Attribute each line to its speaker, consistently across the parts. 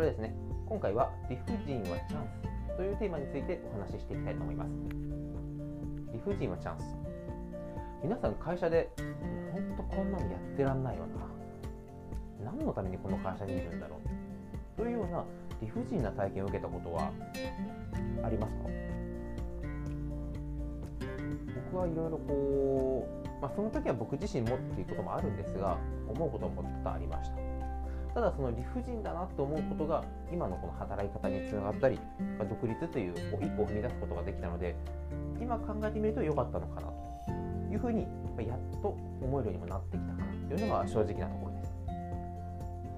Speaker 1: それですね今回は理不尽はチャンスというテーマについてお話ししていきたいと思います。理不尽はチャンス。皆さん会社で本当こんなのやってらんないよな。何のためにこの会社にいるんだろう。というような理不尽な体験を受けたことはありますか？僕はいろいろこう、まあ、その時は僕自身もっていうこともあるんですが思うことも多々ありました。ただその理不尽だなと思うことが今のこの働き方につながったり独立という一歩を踏み出すことができたので今考えてみると良かったのかなというふうにやっと思えるようにもなってきたかなというのが正直なところです。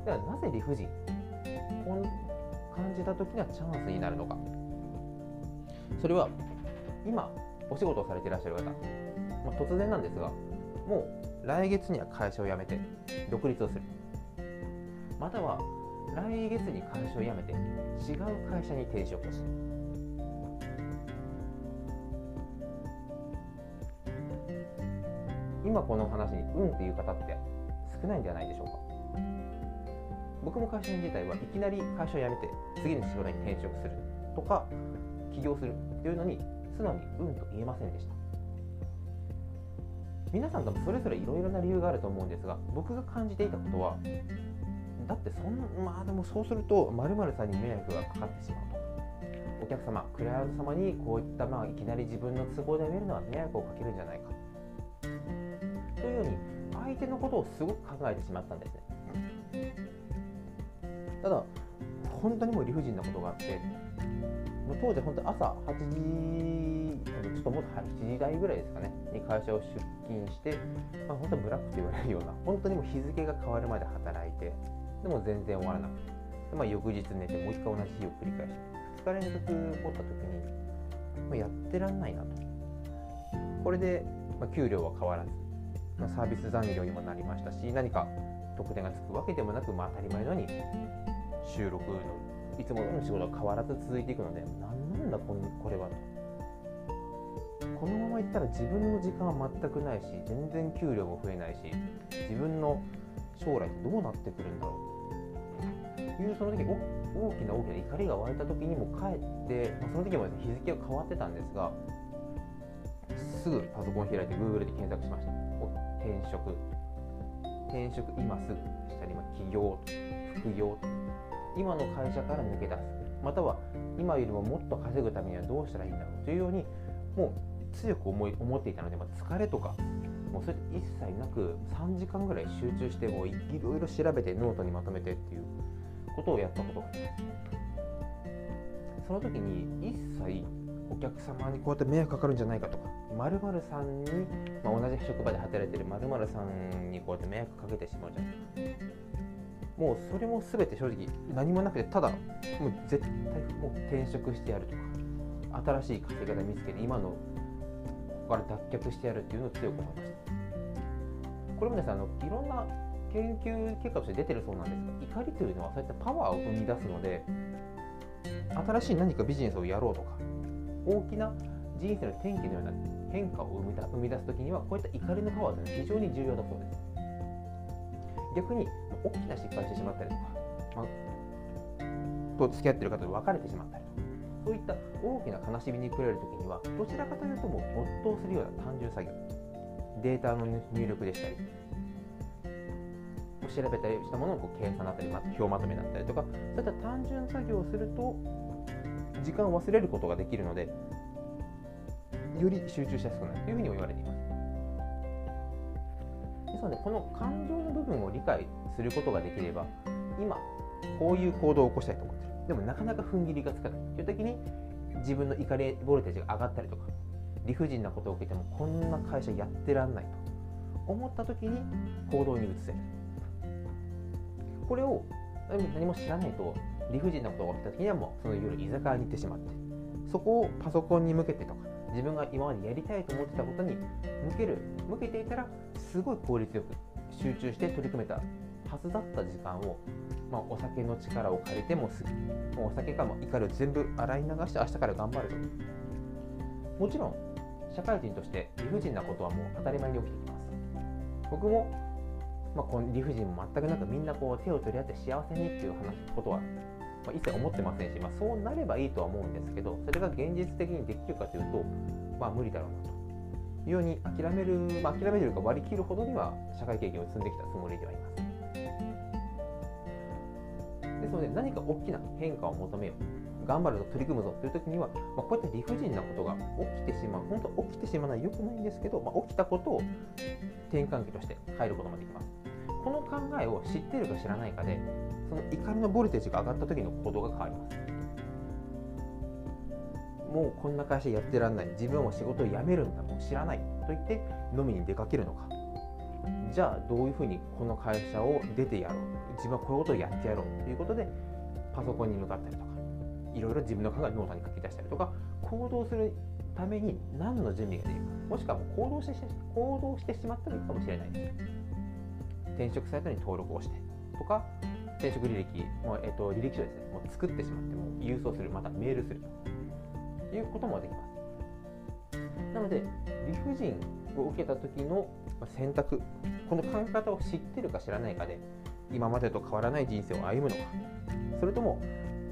Speaker 1: ではなぜ理不尽こう感じた時にはチャンスになるのか。それは今お仕事をされていらっしゃる方、まあ、突然なんですがもう来月には会社を辞めて独立をする。または来月に会社を辞めて違う会社に転職をする。今この話に「うん」っていう方って少ないんではないでしょうか。僕も会社員自体はいきなり会社を辞めて次の仕事に転職するとか起業するというのに素直に「うん」と言えませんでした。皆さん多分それぞれいろいろな理由があると思うんですが僕が感じていたことはだってそんまあでもそうすると〇〇さんに迷惑がかかってしまうと。お客様クライアント様にこういったまあいきなり自分の都合で辞めるのは迷惑をかけるんじゃないか。というように相手のことをすごく考えてしまったんですね。ただ本当にもう理不尽なことがあってもう当時本当朝8時ちょっともっと7時台ぐらいですかねに会社を出勤して、まあ、本当ブラックと言われるような本当にもう日付が変わるまで働いてでも全然終わらなくて。で、まあ、翌日寝てもう一回同じ日を繰り返して。2日連続起こった時に、まあ、やってらんないなと。これで、まあ、給料は変わらず、まあ、サービス残業にもなりましたし何か得点がつくわけでもなく、まあ、当たり前のように収録のいつもの仕事は変わらず続いていくので何なんだここれはと。このままいったら自分の時間は全くないし全然給料も増えないし自分の将来どうなってくるんだろう。いうその時大きな大きな怒りが湧いた時にも帰って、まあ、その時も、日付が変わってたんですがすぐパソコン開いて Google で検索しました。転職。転職今す。ぐしたり、まあ、起業副業今の会社から抜け出す。または今よりももっと稼ぐためにはどうしたらいいんだろうというようにもう強く思い思っていたので、まあ、疲れとかもうそれ一切なく3時間ぐらい集中してもいろいろ調べてノートにまとめてっていうことをやったことがあります。その時に一切お客様にこうやって迷惑かかるんじゃないかとか〇〇さんに、まあ、同じ職場で働いてる〇〇さんにこうやって迷惑かけてしまうじゃないかもうそれも全て正直何もなくてただもう絶対もう転職してやるとか新しい稼ぎ方見つけて今のここから脱却してやるっていうのを強く思いました。これもですねあのいろんな研究結果として出てるそうなんですが怒りというのはそういったパワーを生み出すので新しい何かビジネスをやろうとか大きな人生の転機のような変化を生み出す時にはこういった怒りのパワーというのは非常に重要だそうです。逆に大きな失敗してしまったりとか、まあ、と付き合ってる方と別れてしまったりとかそういった大きな悲しみに暮れる時にはどちらかというともう没頭するような単純作業。データの入力でしたり調べたりしたものをこう計算だったり、ま、表まとめだったりとかそういった単純作業をすると時間を忘れることができるのでより集中しやすくなるというふうにも言われています。ですのでこの感情の部分を理解することができれば今こういう行動を起こしたいと思ってる。でもなかなか踏ん切りがつかない。という時に自分の怒りボルテージが上がったりとか理不尽なことを受けてもこんな会社やってらんないと思った時に行動に移せる。これを何も知らないと理不尽なことが起きた時にはもうその夜居酒屋に行ってしまってそこをパソコンに向けてとか自分が今までやりたいと思ってたことに向ける向けていたらすごい効率よく集中して取り組めたはずだった時間を、まあ、お酒の力を借りてもすぐもうお酒かも怒りを全部洗い流して明日から頑張るともちろん社会人として理不尽なことはもう当たり前に起きてきます。僕も、まあ、この理不尽も全くなくみんなこう手を取り合って幸せにっていう話ことはまあ、一切思ってませんし、まあ、そうなればいいとは思うんですけどそれが現実的にできるかというと、まあ、無理だろうなと。いうように諦める、まあ、諦めるか割り切るほどには社会経験を積んできたつもりではいます。ですので何か大きな変化を求めよう。頑張るぞ取り組むぞという時には、まあ、こういった理不尽なことが起きてしまう。本当起きてしまうのは良くないんですけど、まあ、起きたことを転換期として変えることもできます。この考えを知っているか知らないかでその怒りのボルテージが上がった時の行動が変わります。もうこんな会社やってらんない。自分は仕事を辞めるんだ。もう知らないと言って飲みに出かけるのか。じゃあどういうふうにこの会社を出てやろう。自分はこういうことをやってやろう。ということでパソコンに向かったりとかいろいろ自分の考えをノートに書き出したりとか行動するために何の準備ができるか。もしくはもう行動して行動してしまってもいいかもしれないです。転職サイトに登録をしてとか転職履歴もう、えっと、履歴書ですね。もう作ってしまっても郵送するまたメールすると。いうこともできます。なので理不尽を受けた時の選択この考え方を知ってるか知らないかで今までと変わらない人生を歩むのか。それとも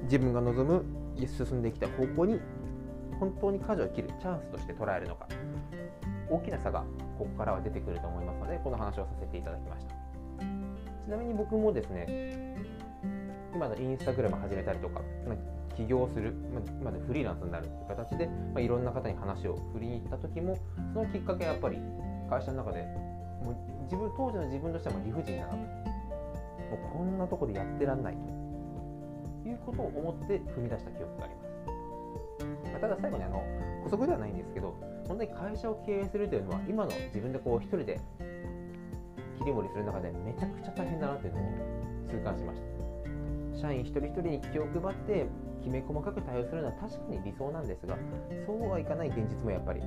Speaker 1: 自分が望む進んできた方向に本当に舵を切るチャンスとして捉えるのか。大きな差がここからは出てくると思いますのでこの話をさせていただきました。ちなみに僕もですね今のインスタグラム始めたりとか起業する、まあ、フリーランスになるという形で、まあ、いろんな方に話を振りに行った時もそのきっかけはやっぱり会社の中でもう自分当時の自分としては理不尽だなと。もうこんなとこでやってらんないということを思って踏み出した記憶があります、まあ、ただ最後にあの補足ではないんですけど本当に会社を経営するというのは今の自分でこう一人で切り盛りする中でめちゃくちゃ大変だなというのを痛感しました社員一人一人に気を配ってきめ細かく対応するのは確かに理想なんですがそうはいかない現実もやっぱり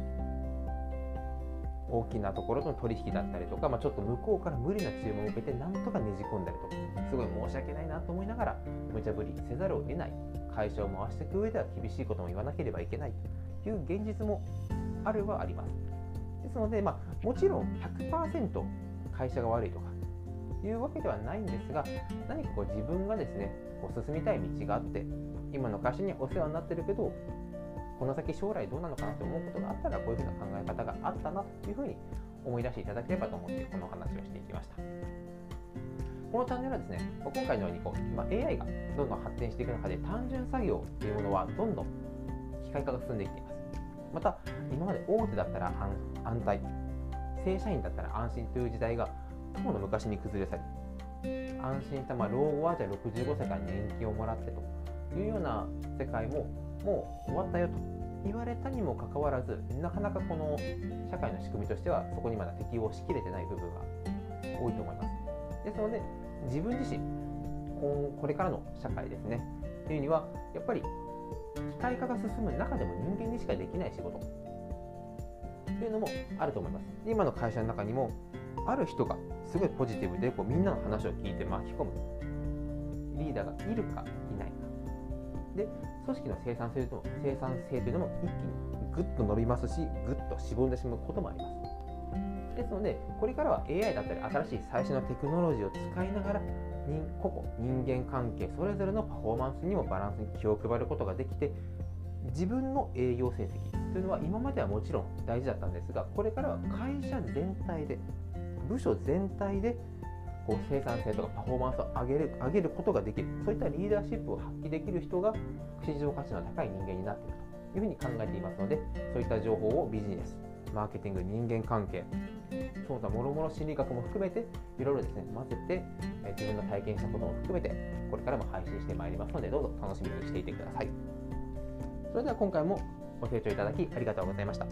Speaker 1: 大きなところとの取引だったりとか、まあ、ちょっと向こうから無理な注文を受けてなんとかねじ込んだりとかすごい申し訳ないなと思いながら無茶ぶりせざるを得ない会社を回していく上では厳しいことも言わなければいけないという現実もあるはありますですので、まあ、もちろん100%会社が悪いとかいうわけではないんですが何かこう自分がですねこう進みたい道があって今の会社にお世話になってるけどこの先将来どうなのかなと思うことがあったらこういうふうな考え方があったなというふうに思い出していただければと思ってこの話をしていきました。このチャンネルはですね今回のようにこう、ま AI がどんどん発展していく中で単純作業というものはどんどん機械化が進んできています。また今まで大手だったら安泰。正社員だったら安心という時代がとうの昔に崩れ去り安心したまあ老後はじゃあ65歳から年金をもらってというような世界ももう終わったよと言われたにもかかわらずなかなかこの社会の仕組みとしてはそこにまだ適応しきれてない部分が多いと思います。ですので自分自身これからの社会ですね。というにはやっぱり機械化が進む中でも人間にしかできない仕事。というのもあると思います。今の会社の中にもある人がすごいポジティブでこうみんなの話を聞いて巻き込む。リーダーがいるかいないか。で組織の生産性と生産性というのも一気にぐっと伸びますしぐっとしぼんでしまうこともあります。ですのでこれからは AI だったり新しい最新のテクノロジーを使いながら個々人間関係それぞれのパフォーマンスにもバランスに気を配ることができて自分の営業成績というのは今まではもちろん大事だったんですがこれからは会社全体で部署全体でこう生産性とかパフォーマンスを上げる上げることができる。そういったリーダーシップを発揮できる人が市場価値の高い人間になっているというふうに考えていますのでそういった情報をビジネスマーケティング人間関係その他もろもろ心理学も含めていろいろですね混ぜて自分の体験したことも含めてこれからも配信してまいりますのでどうぞ楽しみにしていてください。それでは今回もご清聴いただきありがとうございました。